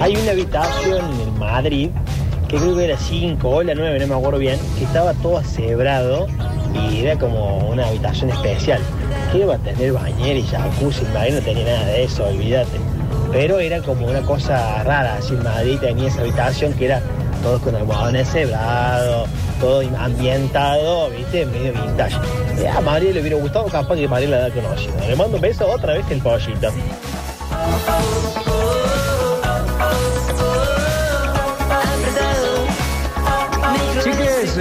Hay una habitación en Madrid, que creo que era 5 o la 9, no me acuerdo bien, que estaba todo cebrado y era como una habitación especial. Que iba a tener bañera y jacuzzi, en Madrid no tenía nada de eso, olvídate. Pero era como una cosa rara, así en Madrid tenía esa habitación que era todo con almohadones cebrados, todo ambientado, viste, medio vintage. Eh, a María le hubiera gustado, capaz que María la haya conocido. Le mando un beso otra vez el pollito.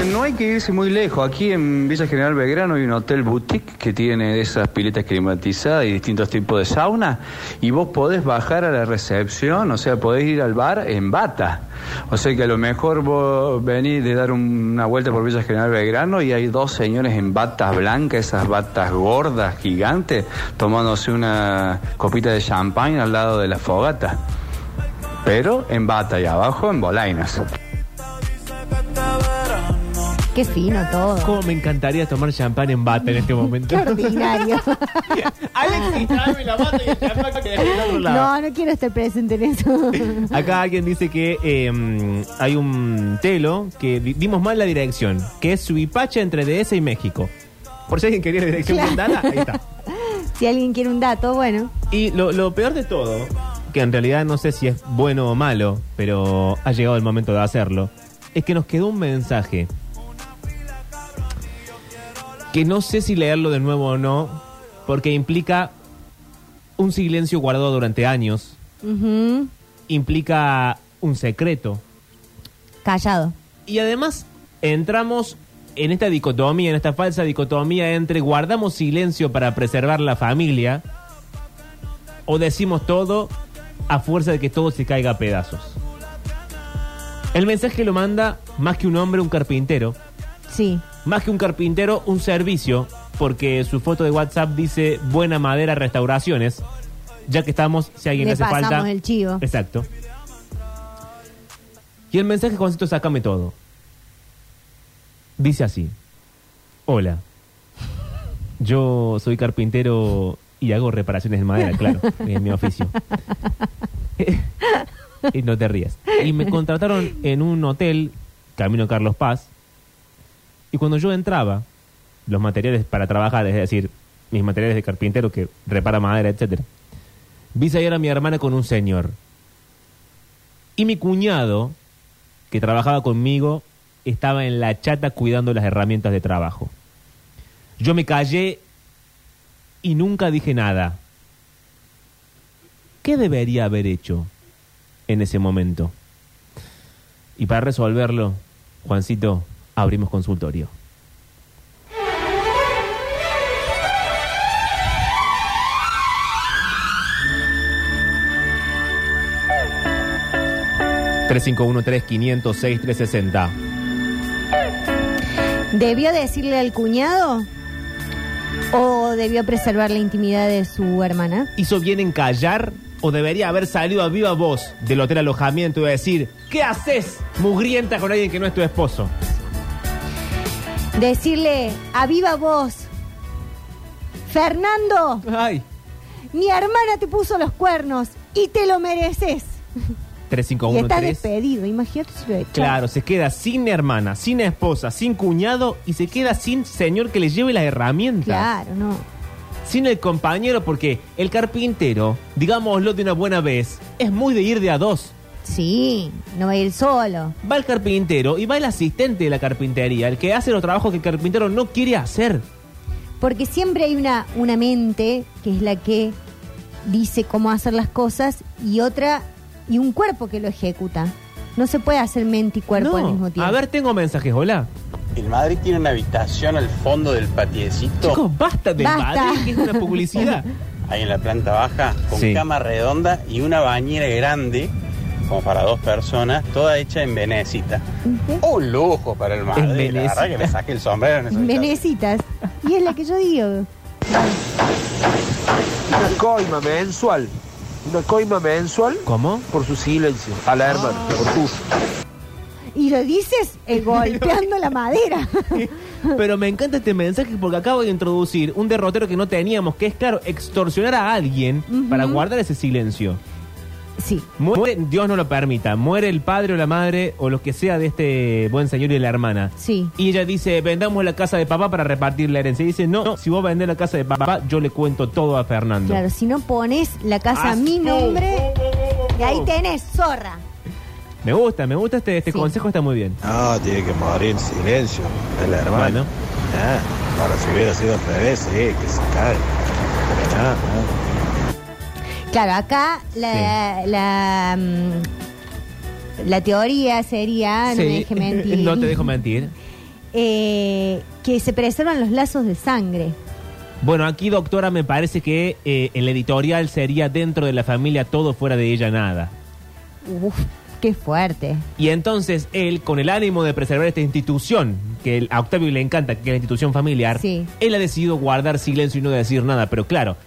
No hay que irse muy lejos. Aquí en Villa General Belgrano hay un hotel boutique que tiene esas piletas climatizadas y distintos tipos de sauna. Y vos podés bajar a la recepción, o sea, podés ir al bar en bata. O sea que a lo mejor vos venís de dar un- una vuelta por Villa General Belgrano y hay dos señores en batas blancas, esas batas gordas, gigantes, tomándose una copita de champán al lado de la fogata. Pero en bata y abajo en bolainas. Qué fino todo. ¿Cómo me encantaría tomar champán en bata en este momento? Qué ordinario. Alexis, tráeme la bata y el champán que dejé en otro lado. No, no quiero estar presente en eso. Acá alguien dice que eh, hay un telo que di- dimos mal la dirección, que es Suipacha entre DS y México. Por si alguien quería la dirección Claro. bien dada, ahí está. si alguien quiere un dato, bueno. Y lo, lo peor de todo, que en realidad no sé si es bueno o malo, pero ha llegado el momento de hacerlo, es que nos quedó un mensaje que no sé si leerlo de nuevo o no, porque implica un silencio guardado durante años, implica un secreto, Callado. y además entramos en esta dicotomía, en esta falsa dicotomía entre guardamos silencio para preservar la familia o decimos todo a fuerza de que todo se caiga a pedazos. El mensaje lo manda más que un hombre, un carpintero. Sí. Más que un carpintero, un servicio, porque su foto de WhatsApp dice Buena Madera Restauraciones. Ya que estamos, si a alguien Le hace pasamos falta. el chivo. Exacto. Y el mensaje, Juancito, sácame todo. Dice así: Hola. Yo soy carpintero y hago reparaciones de madera, claro, es mi oficio. y no te rías. Y me contrataron en un hotel, Camino Carlos Paz, y cuando yo entraba, los materiales para trabajar, es decir, mis materiales de carpintero que repara madera, etcétera, vi salir a mi hermana con un señor. Y mi cuñado, que trabajaba conmigo, estaba en la chata cuidando las herramientas de trabajo. Yo me callé y nunca dije nada. ¿Qué debería haber hecho en ese momento? Y para resolverlo, Juancito, abrimos consultorio. $351-3506-360. ¿Debió decirle al cuñado? ¿O debió preservar la intimidad de su hermana? ¿Hizo bien en callar o debería haber salido a viva voz del hotel alojamiento y decir, ¿qué haces mugrienta con alguien que no es tu esposo? Decirle a viva voz, Fernando, Ay. mi hermana te puso los cuernos y te lo mereces. Y estás 351 despedido, imagínate si lo echas. Claro, se queda sin hermana, sin esposa, sin cuñado y se queda sin señor que le lleve las herramientas. Claro, no. Sin el compañero porque el carpintero, digámoslo de una buena vez, es muy de ir de a dos. Sí, no va a ir solo. Va el carpintero y va el asistente de la carpintería, el que hace los trabajos que el carpintero no quiere hacer. Porque siempre hay una, una mente que es la que dice cómo hacer las cosas y otra, y un cuerpo que lo ejecuta. No se puede hacer mente y cuerpo No. al mismo tiempo. A ver, tengo mensajes, hola. El Madrid tiene una habitación al fondo del patiecito, Chicos, basta de Basta. Madrid, que es una publicidad. ahí en la planta baja, con Sí. cama redonda y una bañera grande, como para dos personas, toda hecha en venecita. Un lujo para el Madrid, la verdad que le saqué el sombrero en. Venecitas. Y es la que yo digo. Una coima mensual. Una coima mensual ¿Cómo? por su silencio. A la hermana, por tu. Y lo dices eh, golpeando la madera. Pero me encanta este mensaje porque acabo de introducir un derrotero que no teníamos, que es, claro, extorsionar a alguien para guardar ese silencio. Sí. Muere, Dios no lo permita, muere el padre o la madre o lo que sea de este buen señor y la hermana. Sí. Y ella dice, vendamos la casa de papá para repartir la herencia. Y dice, no, no, si vos vendés la casa de papá, yo le cuento todo a Fernando. Claro, si no pones la casa a mi nombre, y ahí tenés, zorra. Me gusta, me gusta este, este Sí. consejo, está muy bien. No, tiene que morir en silencio. Es la hermana. Bueno. Ah, ahora si hubiera sido al revés, sí, que se cae. No, no. Claro, acá la, la, mm, la teoría sería, no me deje mentir, no te dejo mentir. eh, que se preservan los lazos de sangre. Bueno, aquí, doctora, me parece que eh, el editorial sería dentro de la familia todo fuera de ella nada. Uf, qué fuerte. Y entonces él, con el ánimo de preservar esta institución, que el- a Octavio le encanta, que es la institución familiar, Sí. él ha decidido guardar silencio y no decir nada. Pero claro,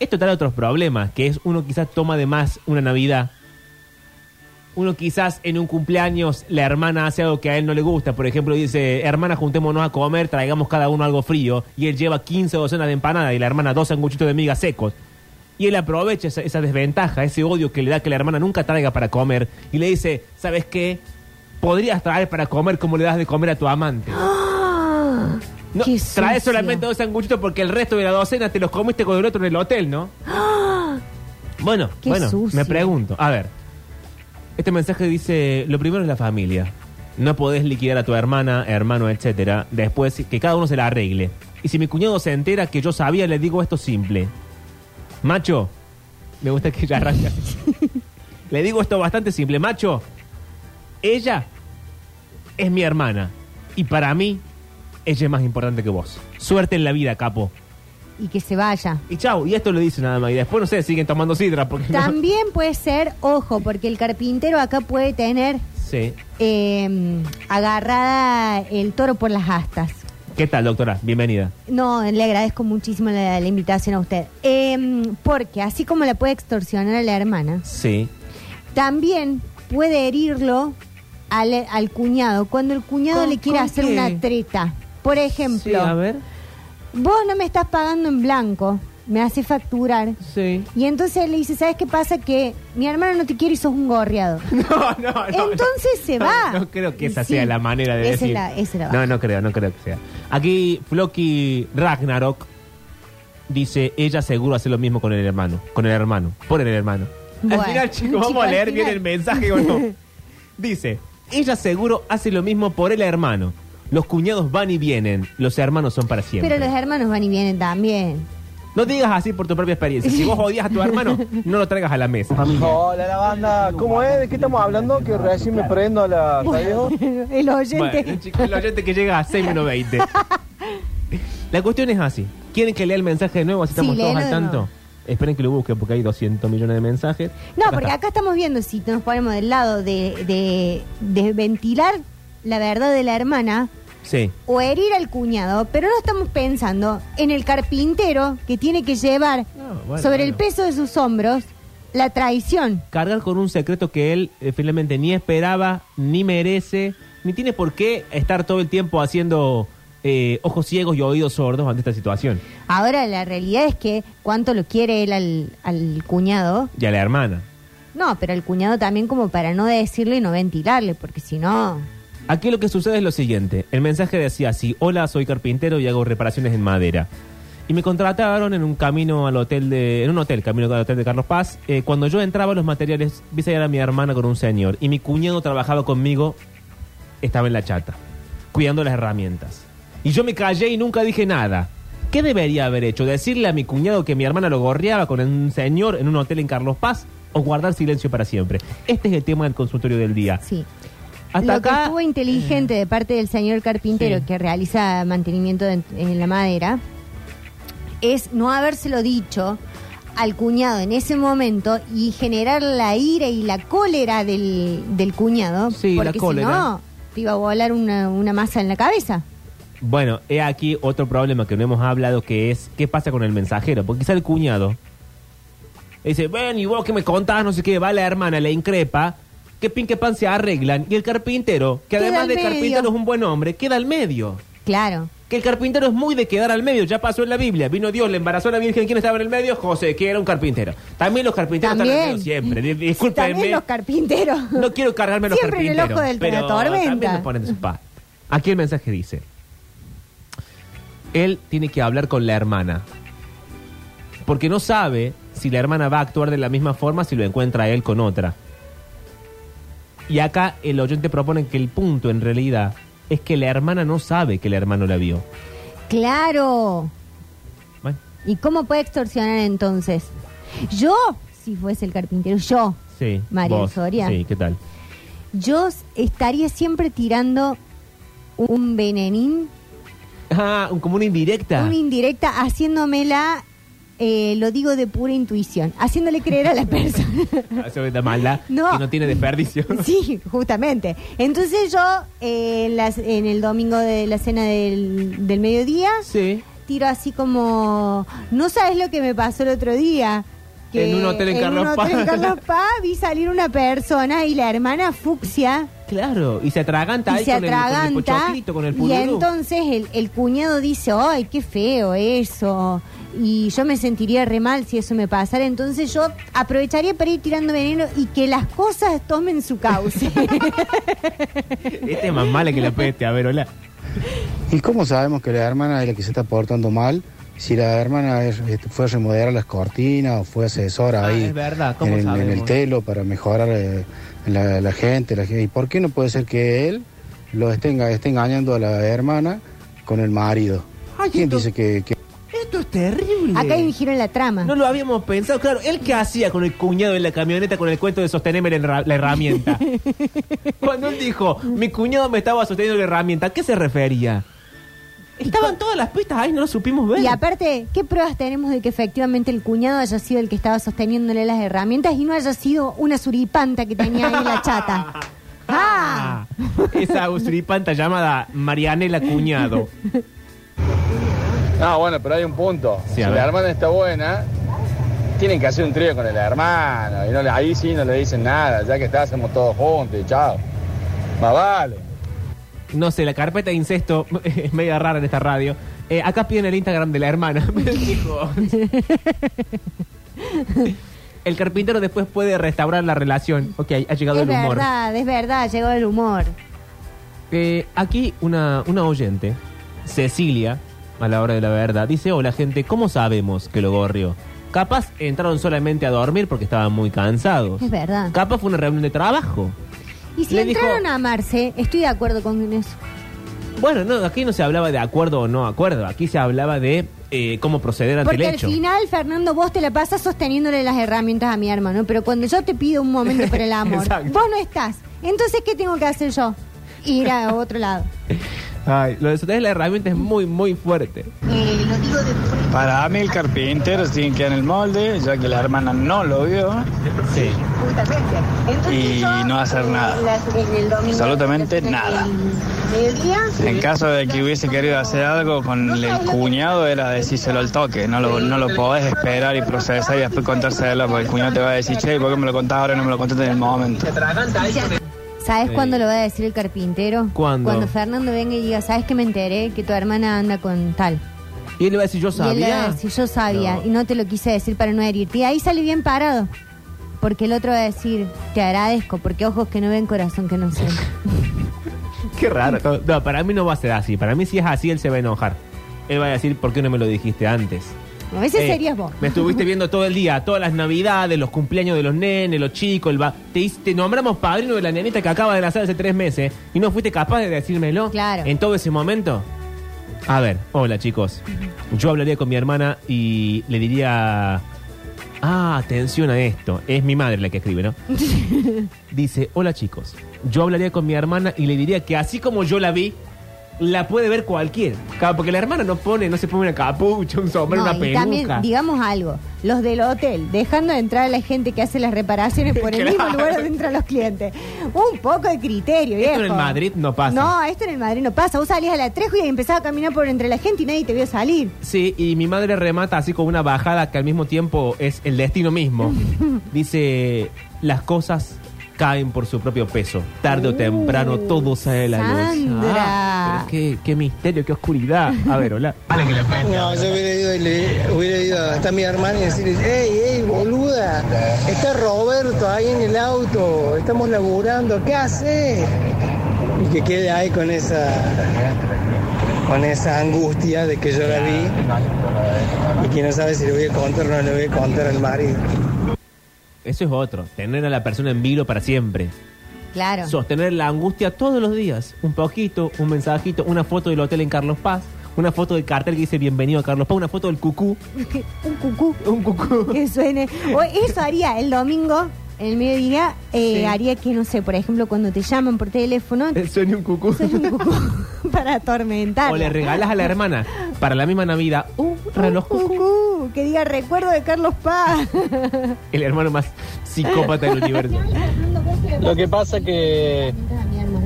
esto trae otros problemas, que es uno quizás toma de más una Navidad. Uno quizás en un cumpleaños la hermana hace algo que a él no le gusta. Por ejemplo, dice, hermana, juntémonos a comer, traigamos cada uno algo frío. Y él lleva 15 docenas de empanadas y la hermana dos sanguchitos de migas secos. Y él aprovecha esa, esa desventaja, ese odio que le da que la hermana nunca traiga para comer. Y le dice, ¿sabes qué? Podrías traer para comer como le das de comer a tu amante. No, Qué traes sucio. solamente dos sanguchitos porque el resto de la docena te los comiste con el otro en el hotel, ¿no? Bueno, Qué bueno, sucio. me pregunto. A ver, este mensaje dice, lo primero es la familia. No podés liquidar a tu hermana, hermano, etcétera. Después, que cada uno se la arregle. Y si mi cuñado se entera que yo sabía, le digo esto simple. Macho, me gusta que ella arranca. le digo esto bastante simple. Macho, ella es mi hermana. Y para mí, ella es más importante que vos. Suerte en la vida, capo. Y que se vaya. Y chau, y esto lo dice nada más. Y después, no sé, siguen tomando sidra porque no- También puede ser, ojo, porque el carpintero acá puede tener Sí. eh, agarrada el toro por las astas. ¿Qué tal, doctora? Bienvenida. No, le agradezco muchísimo la, la invitación a usted. Eh, porque así como la puede extorsionar a la hermana, Sí. también puede herirlo al, al cuñado cuando el cuñado ¿Con- le quiere con hacer qué? una treta. Por Sí, ejemplo, a ver. vos no me estás pagando en blanco, me hace facturar. Sí. Y entonces él le dice, ¿sabes qué pasa? Que mi hermano no te quiere y sos un gorreado. No, no, no. Entonces se no, va. No, creo que esa Sí, sea la manera de esa es decir. la- esa es la no, baja. no creo, no creo que sea. Aquí Floki Ragnarok dice, ella seguro hace lo mismo con el hermano. Con el hermano. Por el hermano. Bueno, al final, chicos, chico, vamos a leer bien el mensaje o no. Dice, ella seguro hace lo mismo por el hermano. Los cuñados van y vienen, los hermanos son para siempre. Pero los hermanos van y vienen también. No digas así por tu propia experiencia. Si vos odias a tu hermano, no lo traigas a la mesa. Hola, la banda. ¿Cómo es? ¿De qué estamos hablando? Que recién me prendo a la radio. el oyente. Bueno, el oyente que llega a 6 menos 20. La cuestión es así. ¿Quieren que lea el mensaje de nuevo así Sí, estamos todos al tanto? Esperen que lo busquen porque hay 200 millones de mensajes. No, Acá porque está. acá estamos viendo si nos ponemos del lado de, de, de ventilar la verdad de la hermana Sí. o herir al cuñado, pero no estamos pensando en el carpintero que tiene que llevar No, bueno, sobre el bueno. peso de sus hombros la traición. Cargar con un secreto que él eh, finalmente ni esperaba, ni merece, ni tiene por qué estar todo el tiempo haciendo eh, ojos ciegos y oídos sordos ante esta situación. Ahora la realidad es que cuánto lo quiere él al, al cuñado. Y a la hermana. No, pero al cuñado también como para no decirle y no ventilarle, porque si no... Aquí lo que sucede es lo siguiente. El mensaje decía así, hola, soy carpintero y hago reparaciones en madera. Y me contrataron en un camino al hotel de, en un hotel, camino al hotel de Carlos Paz. Eh, cuando yo entraba los materiales, vi salir a mi hermana con un señor. Y mi cuñado trabajaba conmigo, estaba en la chata, cuidando las herramientas. Y yo me callé y nunca dije nada. ¿Qué debería haber hecho? ¿Decirle a mi cuñado que mi hermana lo gorreaba con un señor en un hotel en Carlos Paz? ¿O guardar silencio para siempre? Este es el tema del consultorio del día. Sí. Hasta lo que estuvo inteligente de parte del señor carpintero Sí. que realiza mantenimiento de- en la madera es no habérselo dicho al cuñado en ese momento y generar la ira y la cólera del, del cuñado Sí, la cólera. si no te iba a volar una, una masa en la cabeza Bueno, he aquí otro problema que no hemos hablado, que es qué pasa con el mensajero. Porque quizá el cuñado dice, ven, y vos que me contás, no sé qué, va la hermana, le increpa, que pin que pan se arreglan, y el carpintero, que Queda además al de medio. carpintero es un buen hombre, queda al medio. claro que el carpintero es muy de quedar al medio. Ya pasó en la Biblia. Vino Dios, le embarazó a la Virgen. ¿Quién estaba en el medio? José, que era un carpintero. También los carpinteros están en el medio siempre. Di- Discúlpenme. También los carpinteros. No quiero cargarme los Siempre en el carpinteros. ojo del- pero tormenta. También ponen de su pa. Aquí el mensaje dice: Él tiene que hablar con la hermana. Porque no sabe si la hermana va a actuar de la misma forma si lo encuentra él con otra. Y acá el oyente propone que el punto en realidad es que la hermana no sabe que el hermano la vio. Claro. Bueno, ¿Y cómo puede extorsionar entonces? Yo, si fuese el carpintero, yo, sí. María vos, Soria. Sí, ¿qué tal? yo estaría siempre tirando un venenín, Ah, un- como una indirecta. una indirecta, haciéndomela, eh, lo digo de pura intuición, haciéndole creer a la persona. Eso es maldad No. que no tiene desperdicio. Sí, justamente. Entonces yo, eh, en, las- en el domingo de la cena del, del mediodía, Sí. tiro así como, no sabes lo que me pasó el otro día. En un hotel en Carlos Paz. en Carlos Paz vi salir una persona y la hermana fucsia Claro, y se atraganta y ahí se con, el, con el atraganta con el y entonces el, el cuñado dice, ay, qué feo eso. Y yo me sentiría re mal si eso me pasara. Entonces yo aprovecharía para ir tirando veneno y que las cosas tomen su cauce. Este es más mala que la peste, a ver, hola. ¿Y cómo sabemos que la hermana es la que se está portando mal? Si la hermana es- este, fue a remodelar las cortinas o fue asesora Ah, ahí es verdad, ¿cómo en, el, en el telo para mejorar eh, la, la gente, la gente. ¿Y por qué no puede ser que él lo esté, enga- esté engañando a la hermana con el marido? Ay, ¿Quién esto- dice que, terrible. Acá hay un giro en la trama. No lo habíamos pensado. Claro, ¿él qué hacía con el cuñado en la camioneta con el cuento de sostenerme la, herra- la herramienta? Cuando él dijo, mi cuñado me estaba sosteniendo la herramienta, ¿a qué se refería? Estaban todas las pistas ahí, no lo supimos ver. Y aparte, ¿qué pruebas tenemos de que efectivamente el cuñado haya sido el que estaba sosteniéndole las herramientas y no haya sido una suripanta que tenía ahí la chata? ¡Ah! Esa usuripanta llamada Marianela Cuñado. No, bueno, pero hay un punto. Sí, si la hermana está buena, tienen que hacer un trío con el hermano. Y no le- ahí sí no le dicen nada. Ya que está, hacemos todos juntos y chao. Más vale. No sé, la carpeta de incesto es media rara en esta radio. Eh, acá piden el Instagram de la hermana. El carpintero después puede restaurar la relación. Ok, ha llegado Es el humor. verdad, es verdad, llegó el humor. Eh, aquí una, una oyente, Cecilia, a la hora de la verdad, dice, hola gente, ¿cómo sabemos que lo gorrió? Capaz entraron solamente a dormir porque estaban muy cansados. Es verdad. Capaz fue una reunión de trabajo. Y si Le dijo- entraron a amarse, estoy de acuerdo con eso. Bueno, no, aquí no se hablaba de acuerdo o no acuerdo, aquí se hablaba de eh, cómo proceder ante Porque el al hecho. final, Fernando, vos te la pasas sosteniéndole las herramientas a mi hermano, pero cuando yo te pido un momento para el amor, vos no estás. Entonces, ¿qué tengo que hacer yo? Ir a otro lado. Ay, lo de sostener la herramienta es muy, muy fuerte. Para mí el carpintero tiene que en el molde, ya que la hermana no lo vio Sí. y no hacer nada. Absolutamente nada. En caso de que hubiese querido hacer algo con el cuñado era decírselo al toque, no lo, no lo podés esperar y procesar y después contárselo porque el cuñado te va a decir, che, ¿por qué me lo contás ahora y no me lo contaste en el momento? ¿Sabes Sí. cuándo lo va a decir el carpintero? ¿Cuándo? Cuando Fernando venga y diga, ¿sabes que me enteré que tu hermana anda con tal? Y él le va a decir, yo Y él le va a sabía. decir, yo sabía, No. y no te lo quise decir para no herirte. Y ahí sale bien parado. Porque el otro va a decir, te agradezco, porque ojos que no ven, corazón que no siente. Qué raro. No, para mí no va a ser así. Para mí si es así, él se va a enojar. Él va a decir, ¿por qué no me lo dijiste antes? A veces Eh, serías vos. Me estuviste viendo todo el día, todas las navidades, los cumpleaños de los nenes, los chicos, el ba- te, hice- te nombramos padrino de la nenita que acaba de nacer hace tres meses y no fuiste capaz de decírmelo Claro. en todo ese momento. A ver, hola chicos. Yo hablaría con mi hermana y le diría... Ah, atención a esto. Es mi madre la que escribe, ¿no? Dice, hola chicos. Yo hablaría con mi hermana y le diría que así como yo la vi, la puede ver cualquiera. Claro, porque la hermana no pone, no se pone una capucha, un sombrero, No, una y peluca. también, digamos algo, los del hotel, dejando de entrar a la gente que hace las reparaciones por el Claro. mismo lugar donde entran los clientes. Un poco de criterio, Esto en viejo. el Madrid no pasa. No, esto en el Madrid no pasa. Vos salías a la Trejo y empezabas a caminar por entre la gente y nadie te vio salir. Sí, y mi madre remata así con una bajada que al mismo tiempo es el destino mismo. Dice, las cosas caen por su propio peso. Tarde o temprano todo sale a la luz. Sandra. Ah, pero qué, qué misterio, qué oscuridad. A ver, hola. No, yo hubiera ido, y le, hubiera ido hasta mi hermana y decirle, hey, hey, boluda, está Roberto ahí en el auto, estamos laburando, ¿qué hace? Y que quede ahí con esa, con esa angustia de que yo la vi y que no sabe si le voy a contar o no le voy a contar al marido. Eso es otro. Tener a la persona en vilo para siempre. Claro. Sostener la angustia todos los días. Un poquito, un mensajito, una foto del hotel en Carlos Paz, una foto del cartel que dice bienvenido a Carlos Paz, una foto del cucú. un cucú. Un cucú. Que suene. O eso haría el domingo, en el mediodía, eh, Sí. haría que, no sé, por ejemplo, cuando te llaman por teléfono, Suene un cucú. suene un cucú para atormentar. O le regalas a la hermana para la misma Navidad un reloj cucú. cucú, que diga recuerdo de Carlos Paz. El hermano más psicópata del universo. Lo que pasa que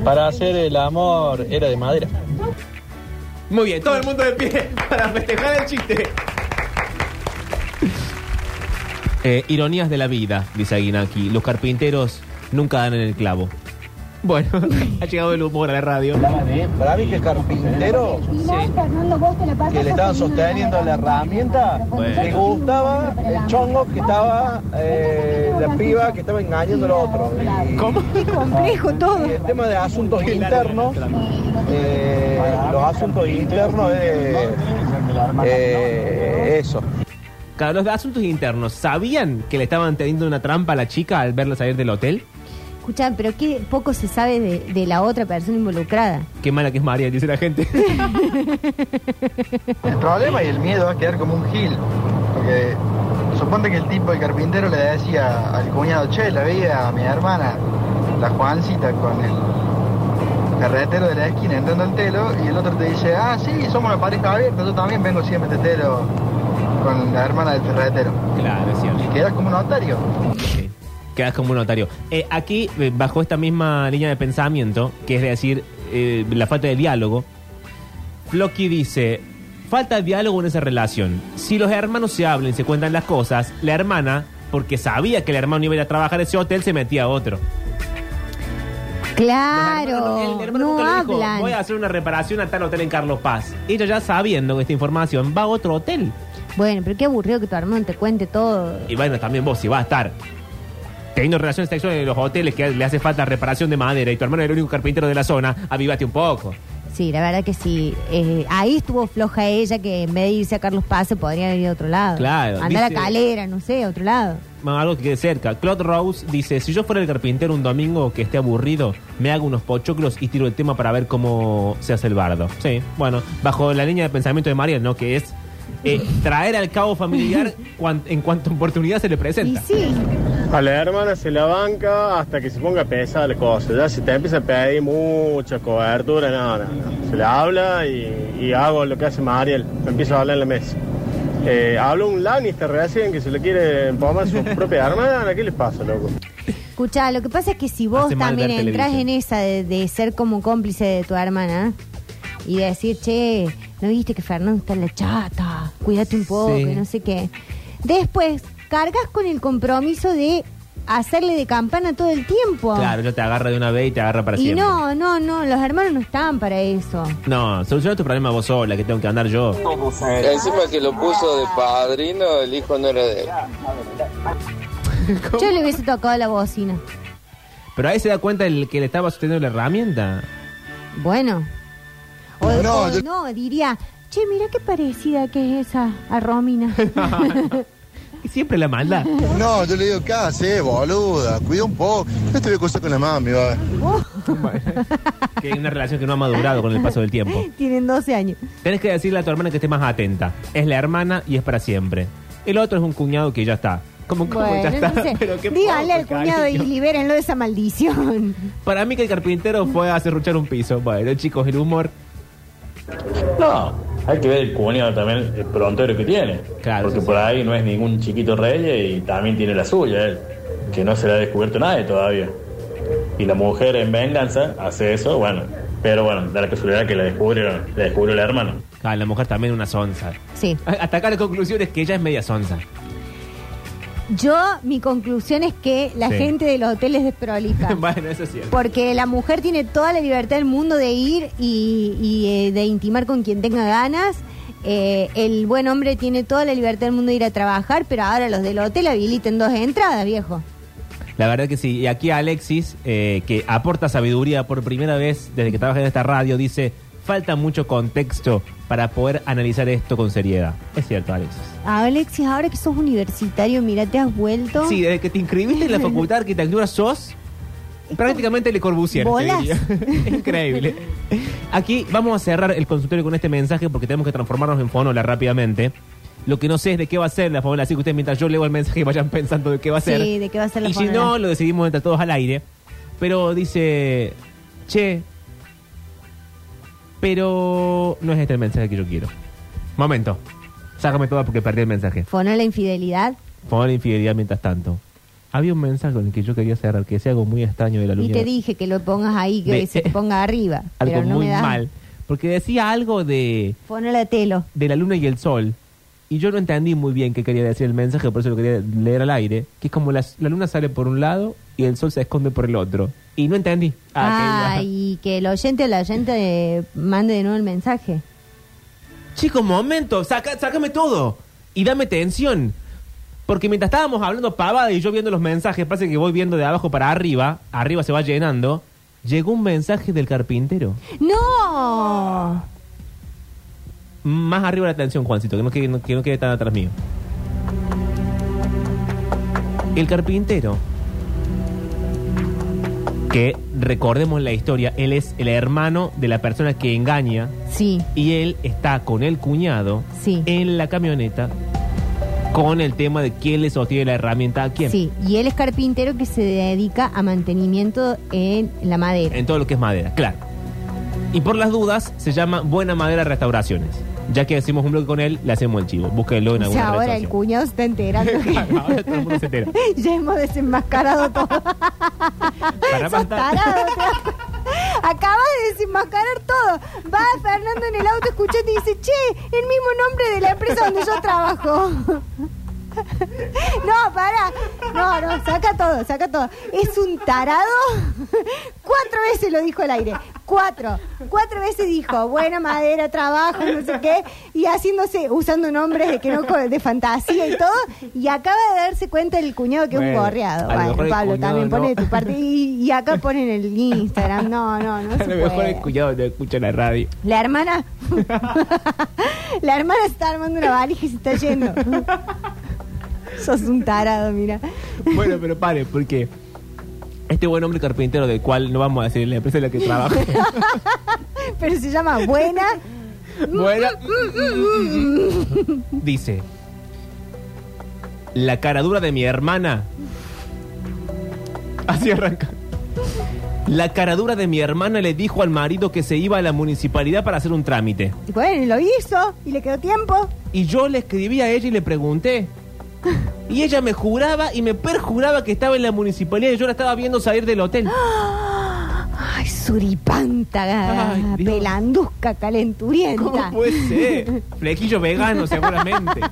para hacer el amor era de madera. Muy bien, todo el mundo de pie para festejar el chiste. Eh, ironías de la vida, dice Aguinaki. Los carpinteros nunca dan en el clavo. Bueno, ha llegado el humor a la radio. Para mí que el carpintero que le estaban sosteniendo la herramienta, le gustaba el chongo que estaba, eh, la piba que estaba engañando al otro. Y- ¿Cómo? Qué complejo todo. el tema de asuntos internos, eh, los asuntos internos es eh, eso. Cada los de asuntos internos, ¿sabían que le estaban teniendo una trampa a la chica al verla salir del hotel? Escucha, pero qué poco se sabe de, de la otra persona involucrada. Qué mala que es María, dice la gente. El problema y el miedo es quedar como un gil. Porque suponte que el tipo, el carpintero, le decía al cuñado, che, la veía a mi hermana, la Juancita, con el ferretero de la esquina entrando al telo, y el otro te dice, ah, sí, somos una pareja abierta, yo también vengo siempre a este telo con la hermana del ferretero. Claro, es cierto. Y quedas como notario. Sí. Quedas como un notario. Eh, aquí, eh, bajo esta misma línea de pensamiento, que es decir, eh, la falta de diálogo, Flocky dice, falta de diálogo en esa relación. Si los hermanos se hablan y se cuentan las cosas, la hermana, porque sabía que el hermano iba a ir a trabajar a ese hotel, se metía a otro. Claro, El hermano no nunca le dijo, hablan. voy a hacer una reparación a tal hotel en Carlos Paz. Ella ya sabiendo esta información, va a otro hotel. Bueno, pero qué aburrido que tu hermano te cuente todo. Y bueno, también vos, si vas a estar teniendo relaciones sexuales en los hoteles que le hace falta reparación de madera y tu hermano es el único carpintero de la zona, avívate un poco. Sí, la verdad que sí. Eh, ahí estuvo floja ella que en vez de irse a Carlos Paz se podría haber ido a otro lado. Claro, Andar dice- a Calera, no sé, a otro lado. Algo que quede cerca. Claude Rose dice, si yo fuera el carpintero un domingo que esté aburrido, me hago unos pochoclos y tiro el tema para ver cómo se hace el bardo. Sí, bueno, bajo la línea de pensamiento de Mariel, ¿no? Que es eh, traer al cabo familiar cuan- en cuanto oportunidad se le Y presenta. sí, A la hermana se la banca hasta que se ponga pesada la cosa. Ya si te empieza a pedir mucha cobertura, no, no, no. Se le habla y, y hago lo que hace Mariel. Me empiezo a hablar en la mesa. Eh, hablo un Lannister recién que se le quiere empomar a su propia hermana. ¿Qué les pasa, loco? escucha, lo que pasa es que si vos Hace mal también ver entras televisión. en esa de, de ser como cómplice de tu hermana y de decir, che, ¿no viste que Fernando está en la chata? Cuídate un poco, Sí. que no sé qué. Después, cargas con el compromiso de hacerle de campana todo el tiempo. Claro, yo te agarra de una vez y te agarra para Y siempre. no, no, no, los hermanos no están para eso. No, soluciona tu problema vos sola, que tengo que andar yo. Encima que lo puso de padrino, el hijo no era de él. Yo le hubiese tocado la bocina. Pero ahí se da cuenta el que le estaba sosteniendo la herramienta. Bueno. O No, o yo- no, diría, che, mira qué parecida que es esa a Romina. Y siempre la maldad. No, yo le digo, ¿qué haces, boluda? Cuida un poco. Yo a acostar con la mami, va. que hay una relación que no ha madurado con el paso del tiempo. Tienen 12 años. Tenés que decirle a tu hermana que esté más atenta. Es la hermana y es para siempre. El otro es un cuñado que ya está. Como como Bueno, ya está. entonces, Pero qué díganle al cuñado y libérenlo de esa maldición. Para mí que el carpintero fue a cerruchar un piso. Bueno, chicos, el humor. No, hay que ver el cuñado también, el prontero que tiene. Claro, Porque sí, por ahí no es ningún chiquito rey y también tiene la suya, él. Que no se le ha descubierto nadie todavía. Y la mujer en venganza hace eso, bueno. Pero bueno, da la casualidad que la descubrieron, la descubrió la hermana. Ah, la mujer también una sonza. Sí. Hasta acá la conclusión es que ella es media sonza. Yo, mi conclusión es que la Sí. gente de los hoteles es desprolija. bueno, eso es cierto. Porque la mujer tiene toda la libertad del mundo de ir y, y, eh, de intimar con quien tenga ganas. Eh, el buen hombre tiene toda la libertad del mundo de ir a trabajar, pero ahora los del hotel habiliten dos entradas, viejo. La verdad que sí. Y aquí Alexis, eh, que aporta sabiduría por primera vez desde que trabaja en esta radio, dice, falta mucho contexto para poder analizar esto con seriedad. Es cierto, Alexis. Alexis, ahora que sos universitario, mira, te has vuelto. Sí, desde que te inscribiste en la Facultad de Arquitectura sos prácticamente Le Corbusier. ¿Bolas? Increíble. Aquí vamos a cerrar el consultorio con este mensaje porque tenemos que transformarnos en Fonola rápidamente. Lo que no sé es de qué va a ser la Fonola, así que ustedes mientras yo leo el mensaje vayan pensando de qué va a ser. Sí, de qué va a ser la Y si no, lo decidimos entre todos al aire. Pero dice, che, pero no es este el mensaje que yo quiero. Momento. Sácame todo porque perdí el mensaje. Fonó la infidelidad Pongo la infidelidad mientras tanto. Había un mensaje con el que yo quería cerrar, que decía algo muy extraño de la luna. y te dije que lo pongas ahí, que De- se te ponga arriba. algo pero no muy me da. mal. Porque decía algo de, Fonó la telo. de la luna y el sol. Y yo no entendí muy bien qué quería decir el mensaje, por eso lo quería leer al aire. Que es como las- la luna sale por un lado y el sol se esconde por el otro. Y no entendí. Ah, Ah, y que el oyente o la oyente eh, mande de nuevo el mensaje. Chicos, momento, saca, sácame todo y dame tensión. Porque mientras estábamos hablando pavada y yo viendo los mensajes, parece que voy viendo de abajo para arriba, arriba se va llenando, llegó un mensaje del carpintero. ¡No! Más arriba la atención, Juancito, que no quede, no- que no quede tan atrás mío. El carpintero, que recordemos la historia, él es el hermano de la persona que engaña Sí, y él está con el cuñado sí. en la camioneta con el tema de quién le sostiene la herramienta a quién. Sí, y él es carpintero que se dedica a mantenimiento en la madera. En todo lo que es madera, claro. Y por las dudas se llama Buena Madera Restauraciones. Ya que hacemos un blog con él, le hacemos el chivo. Búsquenlo en O alguna sea, red ahora el social. cuñado se está enterando que Ahora todo el mundo se entera. ya hemos desenmascarado todo. Para Sos tarado. Acabas de desenmascarar todo. Va Fernando en el auto escuchando y dice, che, el mismo nombre de la empresa donde yo trabajo. No, para. No, no, saca todo, saca todo. Es un tarado. Cuatro veces lo dijo al aire. Cuatro. Cuatro veces dijo, buena madera, trabajo, no sé qué. Y haciéndose, usando nombres de que no de fantasía y todo. Y acaba de darse cuenta el cuñado que es un gorreado. Pablo, cuñado también no. pone de tu parte. Y, y acá ponen el Instagram. No, no, no se A lo mejor puede. el cuñado no escucha la radio. La hermana. la hermana se está armando una valija y se está yendo. Sos un tarado, mira. Bueno, pero pare, porque este buen hombre carpintero del cual no vamos a decir la empresa en la que trabaja. Pero se llama Buena. Buena. Dice, la cara dura de mi hermana. Así arranca. La cara dura de mi hermana le dijo al marido que se iba a la municipalidad para hacer un trámite. Bueno, y lo hizo y le quedó tiempo. Y yo le escribí a ella y le pregunté. Y ella me juraba y me perjuraba que estaba en la municipalidad y yo la estaba viendo salir del hotel. Ay, suripanta, Ay, Dios. pelanduzca, calenturienta. ¿Cómo puede ser? Flequillo vegano, seguramente.